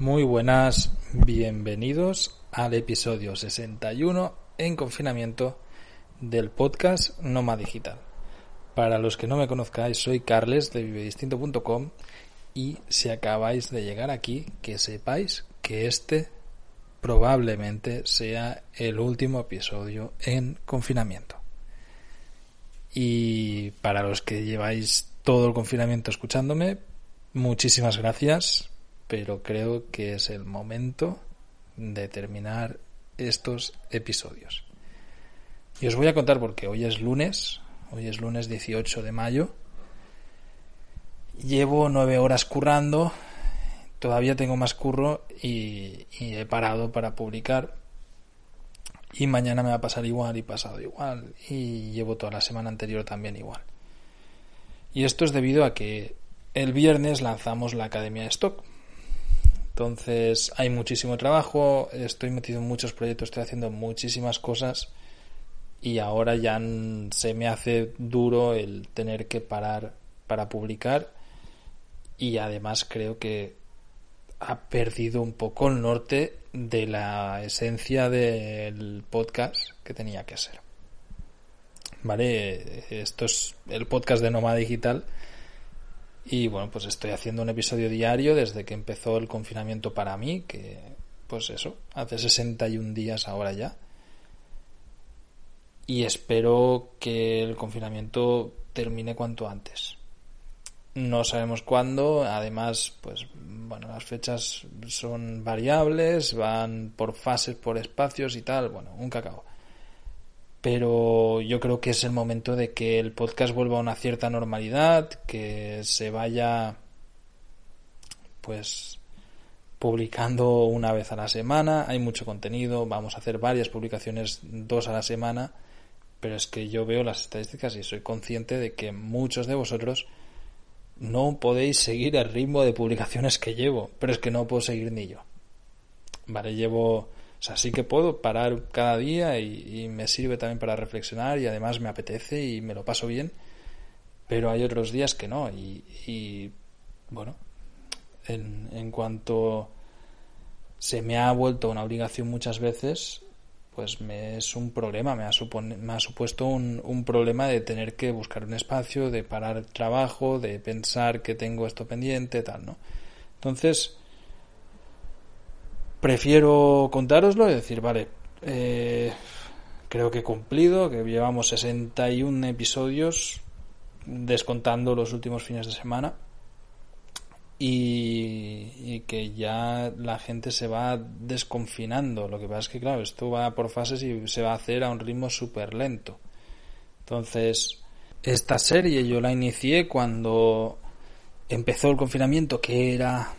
Muy buenas, bienvenidos al episodio 61 en confinamiento del podcast Noma Digital. Para los que no me conozcáis, soy Carles de vivedistinto.com y si acabáis de llegar aquí, que sepáis que este probablemente sea el último episodio en confinamiento. Y para los que lleváis todo el confinamiento escuchándome, muchísimas gracias pero creo que es el momento de terminar estos episodios. Y os voy a contar porque hoy es lunes, hoy es lunes 18 de mayo. Llevo nueve horas currando, todavía tengo más curro y, he parado para publicar. Y mañana me va a pasar igual y pasado igual. Y llevo toda la semana anterior también igual. Y esto es debido a que el viernes lanzamos la Academia de Stock. Entonces hay muchísimo trabajo, estoy metido en muchos proyectos, estoy haciendo muchísimas cosas y ahora ya se me hace duro el tener que parar para publicar y además creo que ha perdido un poco el norte de la esencia del podcast que tenía que ser. Vale, esto es el podcast de Noma Digital y bueno, pues estoy haciendo un episodio diario desde que empezó el confinamiento para mí, que pues eso, hace 61 días ahora ya. Y espero que el confinamiento termine cuanto antes. No sabemos cuándo, además, pues bueno, las fechas son variables, van por fases, por espacios y tal, bueno, un cacao pero yo creo que es el momento de que el podcast vuelva a una cierta normalidad, que se vaya pues publicando una vez a la semana, hay mucho contenido, vamos a hacer varias publicaciones dos a la semana, pero es que yo veo las estadísticas y soy consciente de que muchos de vosotros no podéis seguir el ritmo de publicaciones que llevo, pero es que no puedo seguir ni yo. Vale, llevo o sea, sí que puedo parar cada día y, me sirve también para reflexionar y además me apetece y me lo paso bien, pero hay otros días que no. Y, bueno, en, en, cuanto se me ha vuelto una obligación muchas veces, pues me es un problema, me ha, me ha supuesto un, un problema de tener que buscar un espacio, de parar el trabajo, de pensar que tengo esto pendiente, tal, ¿no? Entonces, prefiero contároslo y decir, vale, eh, creo que he cumplido, que llevamos 61 episodios descontando los últimos fines de semana y, que ya la gente se va desconfinando. Lo que pasa es que, claro, esto va por fases y se va a hacer a un ritmo súper lento. Entonces, esta serie yo la inicié cuando empezó el confinamiento, que era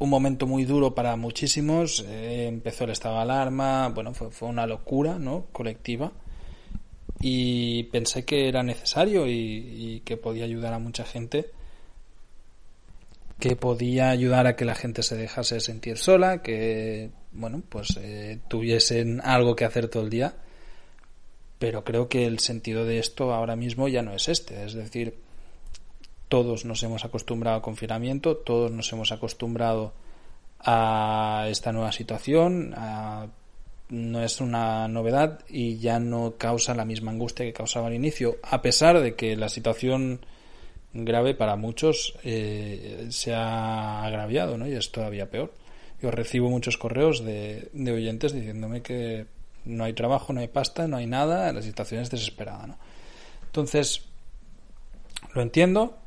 un momento muy duro para muchísimos. Eh, empezó el estado de alarma, bueno, fue, fue, una locura, ¿no? Colectiva. Y pensé que era necesario y, que podía ayudar a mucha gente. Que podía ayudar a que la gente se dejase sentir sola, que, bueno, pues eh, tuviesen algo que hacer todo el día. Pero creo que el sentido de esto ahora mismo ya no es este. Es decir, todos nos hemos acostumbrado al confinamiento, todos nos hemos acostumbrado a esta nueva situación, no es una novedad y ya no causa la misma angustia que causaba al inicio, a pesar de que la situación grave para muchos eh, se ha agraviado ¿no? y es todavía peor. Yo recibo muchos correos de, de oyentes diciéndome que no hay trabajo, no hay pasta, no hay nada, la situación es desesperada. ¿no? Entonces, lo entiendo,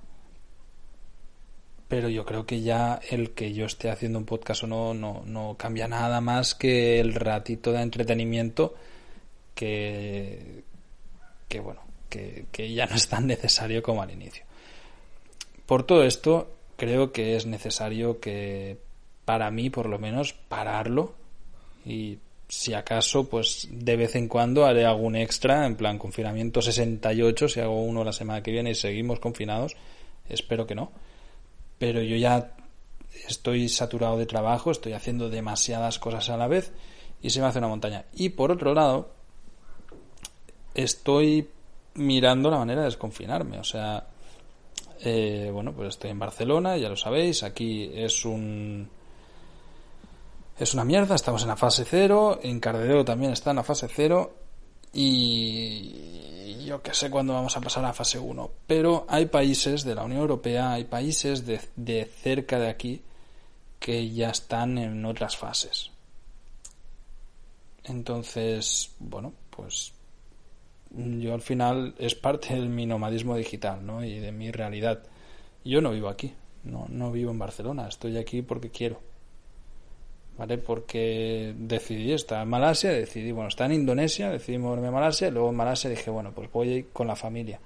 pero yo creo que ya el que yo esté haciendo un podcast o no, no, no cambia nada más que el ratito de entretenimiento que, que bueno, que, que ya no es tan necesario como al inicio. Por todo esto, creo que es necesario que, para mí por lo menos, pararlo y si acaso, pues de vez en cuando haré algún extra, en plan confinamiento 68, si hago uno la semana que viene y seguimos confinados, espero que no. Pero yo ya estoy saturado de trabajo, estoy haciendo demasiadas cosas a la vez y se me hace una montaña. Y por otro lado, estoy mirando la manera de desconfinarme, o sea, eh, bueno, pues estoy en Barcelona, ya lo sabéis, aquí es un... Es una mierda, estamos en la fase cero, en Cardedeo también está en la fase cero y yo que sé cuándo vamos a pasar a fase 1. Pero hay países de la Unión Europea, hay países de, de cerca de aquí que ya están en otras fases. Entonces, bueno, pues yo al final es parte de mi nomadismo digital, ¿no? Y de mi realidad. Yo no vivo aquí, no, no vivo en Barcelona, estoy aquí porque quiero. ¿Vale? Porque decidí estar en Malasia, decidí, bueno, está en Indonesia, decidí moverme a Malasia, y luego en Malasia dije, bueno, pues voy a ir con la familia.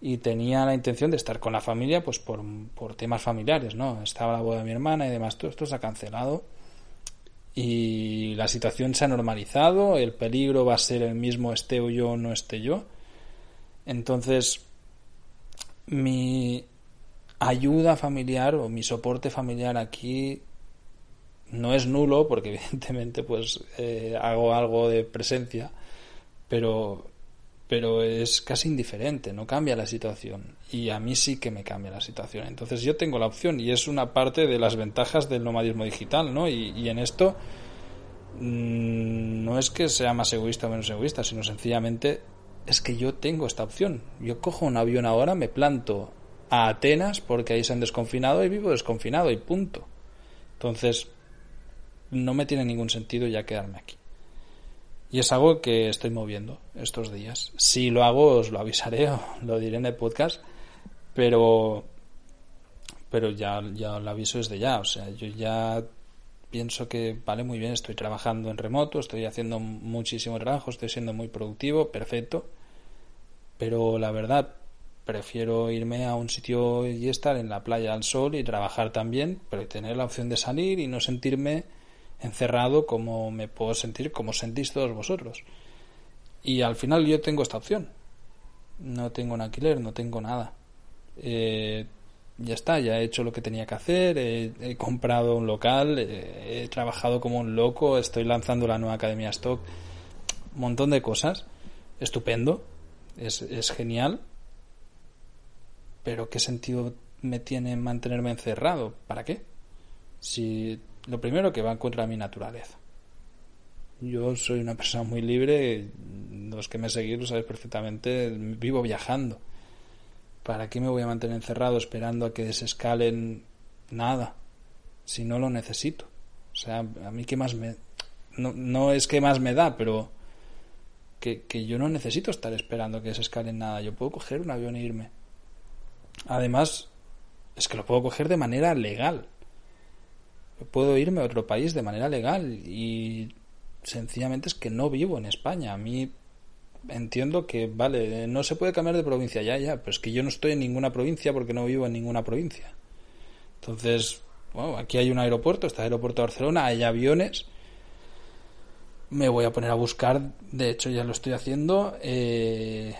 Y tenía la intención de estar con la familia, pues por, por temas familiares, ¿no? Estaba la boda de mi hermana y demás, todo esto se ha cancelado y la situación se ha normalizado, el peligro va a ser el mismo esté o yo no esté yo. Entonces, mi ayuda familiar o mi soporte familiar aquí no es nulo porque evidentemente pues eh, hago algo de presencia pero pero es casi indiferente, no cambia la situación. Y a mí sí que me cambia la situación. Entonces yo tengo la opción y es una parte de las ventajas del nomadismo digital, ¿no? Y, en esto mm, no es que sea más egoísta o menos egoísta, sino sencillamente es que yo tengo esta opción. Yo cojo un avión ahora, me planto a Atenas porque ahí se han desconfinado y vivo desconfinado y punto. Entonces no me tiene ningún sentido ya quedarme aquí. Y es algo que estoy moviendo estos días. Si lo hago, os lo avisaré o lo diré en el podcast, pero, pero ya, ya lo aviso desde ya. O sea, yo ya pienso que vale muy bien, estoy trabajando en remoto, estoy haciendo muchísimo trabajo, estoy siendo muy productivo, perfecto. Pero la verdad, prefiero irme a un sitio y estar en la playa al sol y trabajar también, pero tener la opción de salir y no sentirme encerrado como me puedo sentir, como sentís todos vosotros. Y al final yo tengo esta opción. No tengo un alquiler, no tengo nada. Eh, ya está, ya he hecho lo que tenía que hacer, he, comprado un local, he, trabajado como un loco, estoy lanzando la nueva Academia Stock, un montón de cosas, estupendo, es, es genial, pero ¿qué sentido me tiene mantenerme encerrado? ¿Para qué? Si lo primero que va contra mi naturaleza. Yo soy una persona muy libre, los que me seguís lo sabéis perfectamente, vivo viajando. ¿Para qué me voy a mantener encerrado esperando a que desescalen nada? Si no lo necesito. O sea, a mí qué más me... No, no es que más me da, pero que, que yo no necesito estar esperando que desescalen nada. Yo puedo coger un avión e irme. Además, es que lo puedo coger de manera legal puedo irme a otro país de manera legal y sencillamente es que no vivo en España. A mí entiendo que, vale, no se puede cambiar de provincia, ya, ya, pero es que yo no estoy en ninguna provincia porque no vivo en ninguna provincia. Entonces, bueno, aquí hay un aeropuerto, está el aeropuerto de Barcelona, hay aviones. Me voy a poner a buscar, de hecho ya lo estoy haciendo, eh,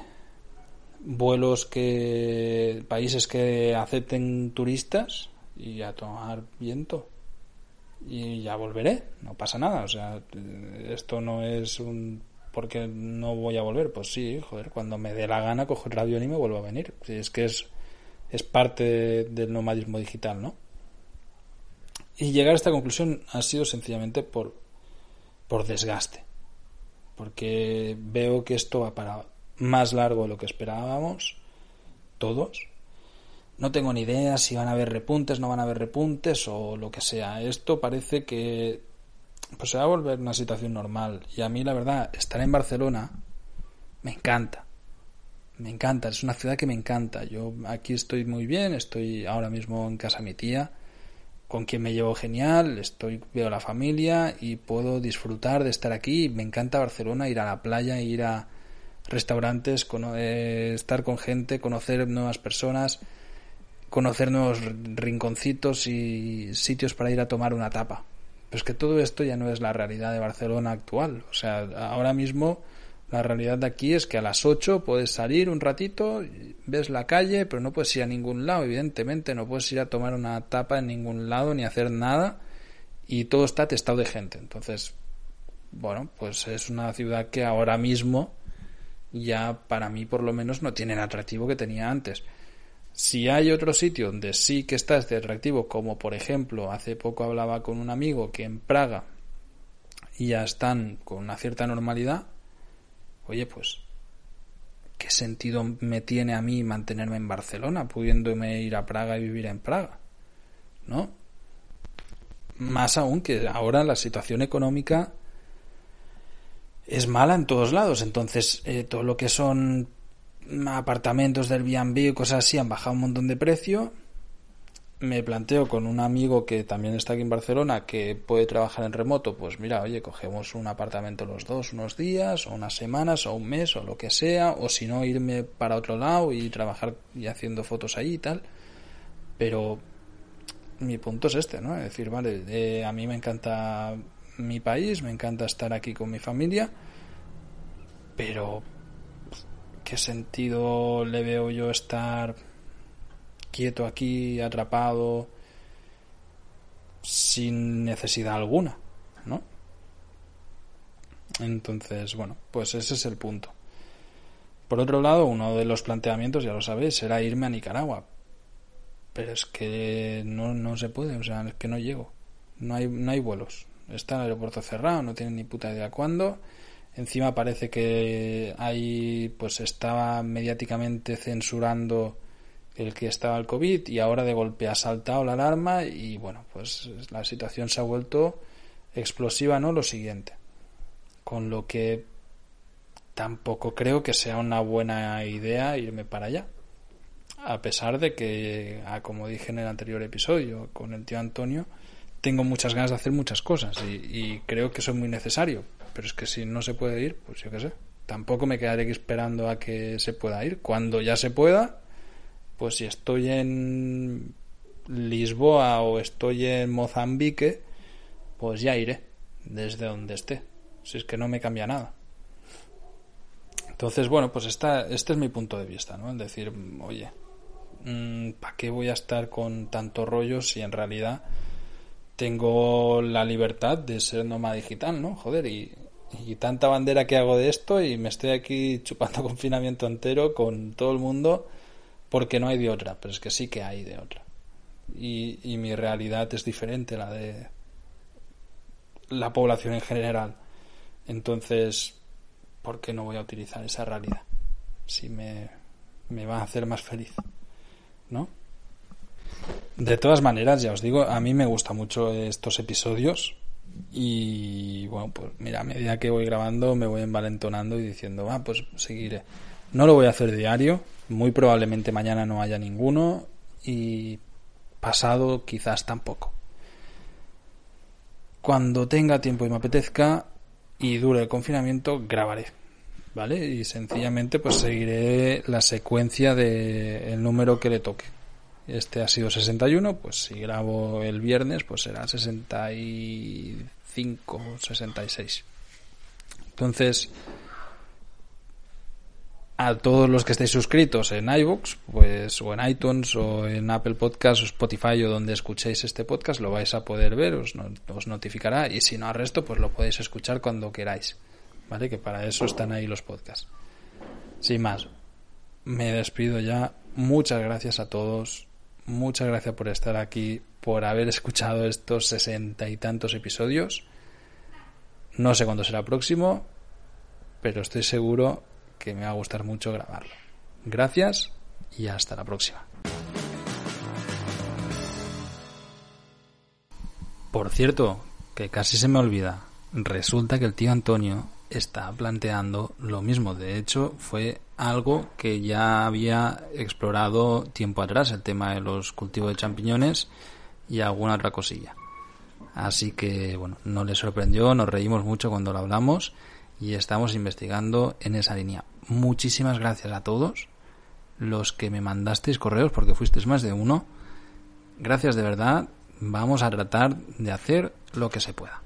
vuelos que, países que acepten turistas y a tomar viento y ya volveré, no pasa nada, o sea, esto no es un porque no voy a volver, pues sí, joder, cuando me dé la gana cojo el avión y me vuelvo a venir, es que es es parte del nomadismo digital, ¿no? Y llegar a esta conclusión ha sido sencillamente por por desgaste, porque veo que esto va para más largo de lo que esperábamos todos no tengo ni idea si van a haber repuntes, no van a haber repuntes o lo que sea. Esto parece que pues se va a volver una situación normal. Y a mí, la verdad, estar en Barcelona me encanta. Me encanta, es una ciudad que me encanta. Yo aquí estoy muy bien, estoy ahora mismo en casa de mi tía, con quien me llevo genial, estoy veo la familia y puedo disfrutar de estar aquí. Me encanta Barcelona, ir a la playa, ir a restaurantes, eh, estar con gente, conocer nuevas personas, conocer nuevos rinconcitos y sitios para ir a tomar una tapa. Pero es que todo esto ya no es la realidad de Barcelona actual. O sea, ahora mismo la realidad de aquí es que a las 8 puedes salir un ratito, ves la calle, pero no puedes ir a ningún lado, evidentemente, no puedes ir a tomar una tapa en ningún lado ni hacer nada y todo está testado de gente. Entonces, bueno, pues es una ciudad que ahora mismo ya para mí por lo menos no tiene el atractivo que tenía antes. Si hay otro sitio donde sí que está este atractivo, como por ejemplo, hace poco hablaba con un amigo que en Praga ya están con una cierta normalidad, oye, pues, ¿qué sentido me tiene a mí mantenerme en Barcelona, pudiéndome ir a Praga y vivir en Praga? ¿No? Más aún que ahora la situación económica es mala en todos lados, entonces eh, todo lo que son apartamentos del y cosas así han bajado un montón de precio me planteo con un amigo que también está aquí en Barcelona que puede trabajar en remoto, pues mira, oye, cogemos un apartamento los dos unos días, o unas semanas, o un mes, o lo que sea, o si no, irme para otro lado y trabajar y haciendo fotos ahí y tal. Pero mi punto es este, ¿no? Es decir, vale, eh, a mí me encanta mi país, me encanta estar aquí con mi familia, pero ¿qué sentido le veo yo estar quieto aquí, atrapado, sin necesidad alguna, ¿no? Entonces, bueno, pues ese es el punto. Por otro lado, uno de los planteamientos, ya lo sabéis, será irme a Nicaragua. Pero es que no, no se puede, o sea, es que no llego. No hay, no hay vuelos. Está el aeropuerto cerrado, no tienen ni puta idea cuándo. Encima parece que ahí pues estaba mediáticamente censurando el que estaba el COVID y ahora de golpe ha saltado la alarma y bueno, pues la situación se ha vuelto explosiva, ¿no? Lo siguiente. Con lo que tampoco creo que sea una buena idea irme para allá. A pesar de que, ah, como dije en el anterior episodio con el tío Antonio, tengo muchas ganas de hacer muchas cosas y, y creo que es muy necesario. Pero es que si no se puede ir, pues yo qué sé. Tampoco me quedaré esperando a que se pueda ir. Cuando ya se pueda, pues si estoy en Lisboa o estoy en Mozambique, pues ya iré desde donde esté. Si es que no me cambia nada. Entonces, bueno, pues esta, este es mi punto de vista, ¿no? Es decir, oye, mm, ¿para qué voy a estar con tanto rollo si en realidad tengo la libertad de ser nómada digital, ¿no? Joder, y, tanta bandera que hago de esto y me estoy aquí chupando confinamiento entero con todo el mundo porque no hay de otra, pero es que sí que hay de otra. Y, y mi realidad es diferente, la de la población en general. Entonces, ¿por qué no voy a utilizar esa realidad? Si me va a hacer más feliz, ¿no? De todas maneras, ya os digo, a mí me gustan mucho estos episodios y bueno, pues mira, a medida que voy grabando me voy envalentonando y diciendo, ah, pues seguiré. No lo voy a hacer diario, muy probablemente mañana no haya ninguno y pasado quizás tampoco. Cuando tenga tiempo y me apetezca y dure el confinamiento, grabaré. ¿Vale? Y sencillamente pues seguiré la secuencia del el número que le toque. Este ha sido 61, pues si grabo el viernes, pues será 65, 66. Entonces, a todos los que estéis suscritos en iVoox, pues, o en iTunes, o en Apple Podcasts, o Spotify, o donde escuchéis este podcast, lo vais a poder ver, os, os notificará, y si no al resto, pues lo podéis escuchar cuando queráis, ¿vale? Que para eso están ahí los podcasts. Sin más, me despido ya. Muchas gracias a todos. Muchas gracias por estar aquí, por haber escuchado estos sesenta y tantos episodios. No sé cuándo será próximo, pero estoy seguro que me va a gustar mucho grabarlo. Gracias y hasta la próxima. Por cierto, que casi se me olvida, resulta que el tío Antonio está planteando lo mismo. De hecho, fue algo que ya había explorado tiempo atrás, el tema de los cultivos de champiñones y alguna otra cosilla. Así que, bueno, no le sorprendió, nos reímos mucho cuando lo hablamos y estamos investigando en esa línea. muchísimas gracias a todos los que me mandasteis correos, porque fuisteis más de uno. Gracias de verdad. Vamos a tratar de hacer lo que se pueda.